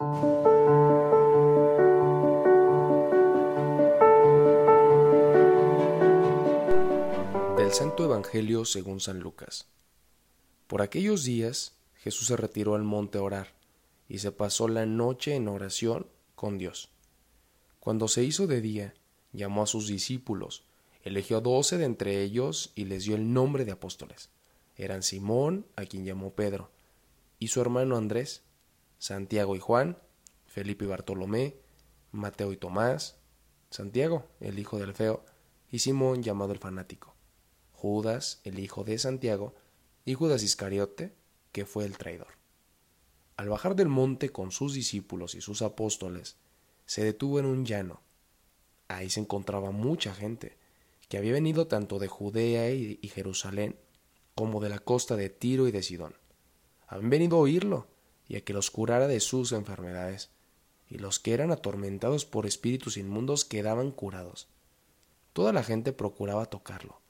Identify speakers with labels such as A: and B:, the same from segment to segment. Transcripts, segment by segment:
A: Del Santo Evangelio según San Lucas. Por aquellos días Jesús se retiró al monte a orar y se pasó la noche en oración con Dios. Cuando se hizo de día, llamó a sus discípulos, eligió doce de entre ellos y les dio el nombre de apóstoles. Eran Simón, a quien llamó Pedro, y su hermano Andrés, Santiago y Juan, Felipe y Bartolomé, Mateo y Tomás, Santiago, el hijo del feo, y Simón llamado el fanático, Judas, el hijo de Santiago, y Judas Iscariote, que fue el traidor. Al bajar del monte con sus discípulos y sus apóstoles, se detuvo en un llano. Ahí se encontraba mucha gente, que había venido tanto de Judea y Jerusalén como de la costa de Tiro y de Sidón. Habían venido a oírlo y a que los curara de sus enfermedades, y los que eran atormentados por espíritus inmundos quedaban curados. Toda la gente procuraba tocarlo,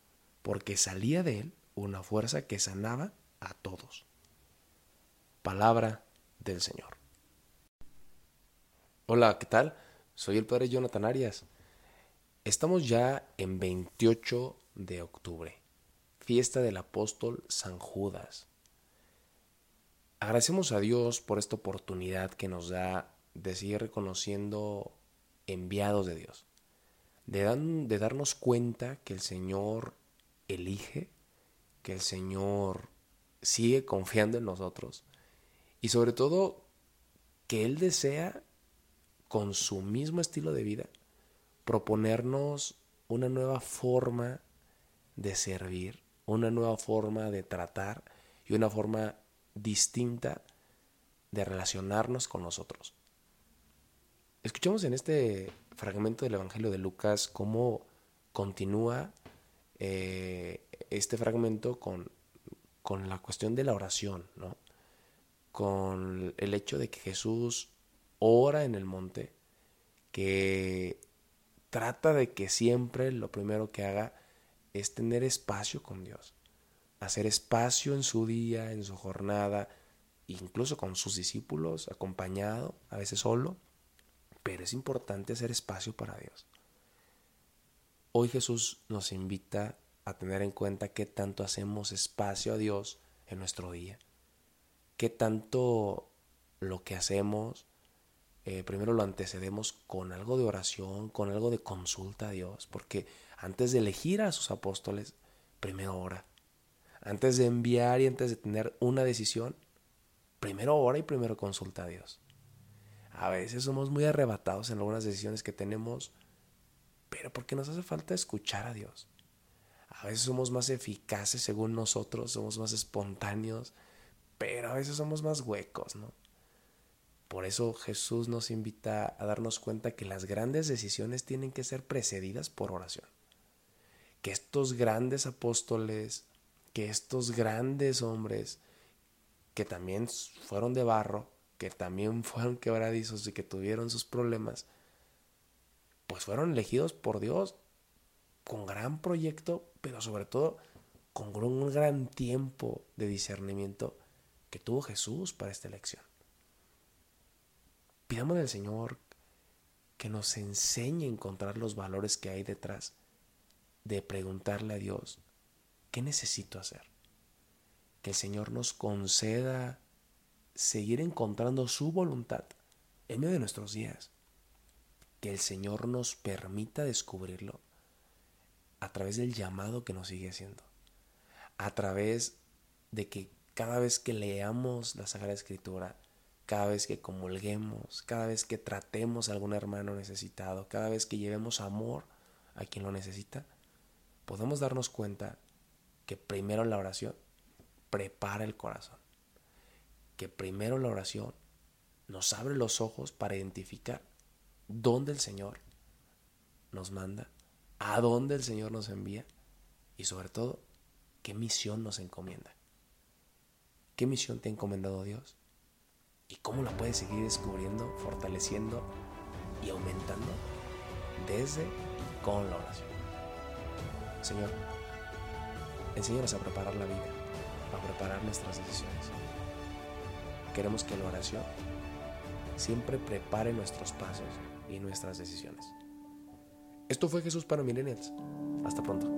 A: porque salía de él una fuerza que sanaba a todos. Palabra del Señor. Hola, ¿qué tal? Soy el Padre Jonathan Arias. Estamos ya en 28 de octubre, fiesta del apóstol San Judas. Agradecemos a Dios por esta oportunidad que nos da de seguir reconociendo enviados de Dios, de, de darnos cuenta que el Señor elige, que el Señor sigue confiando en nosotros y sobre todo que Él desea con su mismo estilo de vida, proponernos una nueva forma de servir, una nueva forma de tratar y una forma distinta de relacionarnos con nosotros. Escuchamos en este fragmento del Evangelio de Lucas cómo continúa eh, este fragmento con, con la cuestión de la oración, ¿no? con el hecho de que Jesús ora en el monte, que trata de que siempre lo primero que haga es tener espacio con Dios, hacer espacio en su día, en su jornada, incluso con sus discípulos, acompañado, a veces solo, pero es importante hacer espacio para Dios. Hoy Jesús nos invita a tener en cuenta qué tanto hacemos espacio a Dios en nuestro día, qué tanto lo que hacemos eh, primero lo antecedemos con algo de oración, con algo de consulta a Dios, porque antes de elegir a sus apóstoles, primero ora. Antes de enviar y antes de tener una decisión, primero ora y primero consulta a Dios. A veces somos muy arrebatados en algunas decisiones que tenemos, pero porque nos hace falta escuchar a Dios. A veces somos más eficaces según nosotros, somos más espontáneos, pero a veces somos más huecos, ¿no? Por eso Jesús nos invita a darnos cuenta que las grandes decisiones tienen que ser precedidas por oración. Que estos grandes apóstoles, que estos grandes hombres, que también fueron de barro, que también fueron quebradizos y que tuvieron sus problemas, pues fueron elegidos por Dios con gran proyecto, pero sobre todo con un gran tiempo de discernimiento que tuvo Jesús para esta elección. Pidamos al Señor que nos enseñe a encontrar los valores que hay detrás de preguntarle a Dios, ¿qué necesito hacer? Que el Señor nos conceda seguir encontrando su voluntad en medio de nuestros días. Que el Señor nos permita descubrirlo a través del llamado que nos sigue haciendo. A través de que cada vez que leamos la Sagrada Escritura, cada vez que comulguemos, cada vez que tratemos a algún hermano necesitado, cada vez que llevemos amor a quien lo necesita, podemos darnos cuenta que primero la oración prepara el corazón, que primero la oración nos abre los ojos para identificar dónde el Señor nos manda, a dónde el Señor nos envía y sobre todo qué misión nos encomienda. ¿Qué misión te ha encomendado Dios? y cómo la puedes seguir descubriendo, fortaleciendo y aumentando desde con la oración. Señor, enséñanos a preparar la vida, a preparar nuestras decisiones. Queremos que la oración siempre prepare nuestros pasos y nuestras decisiones. Esto fue Jesús para Millennials. Hasta pronto.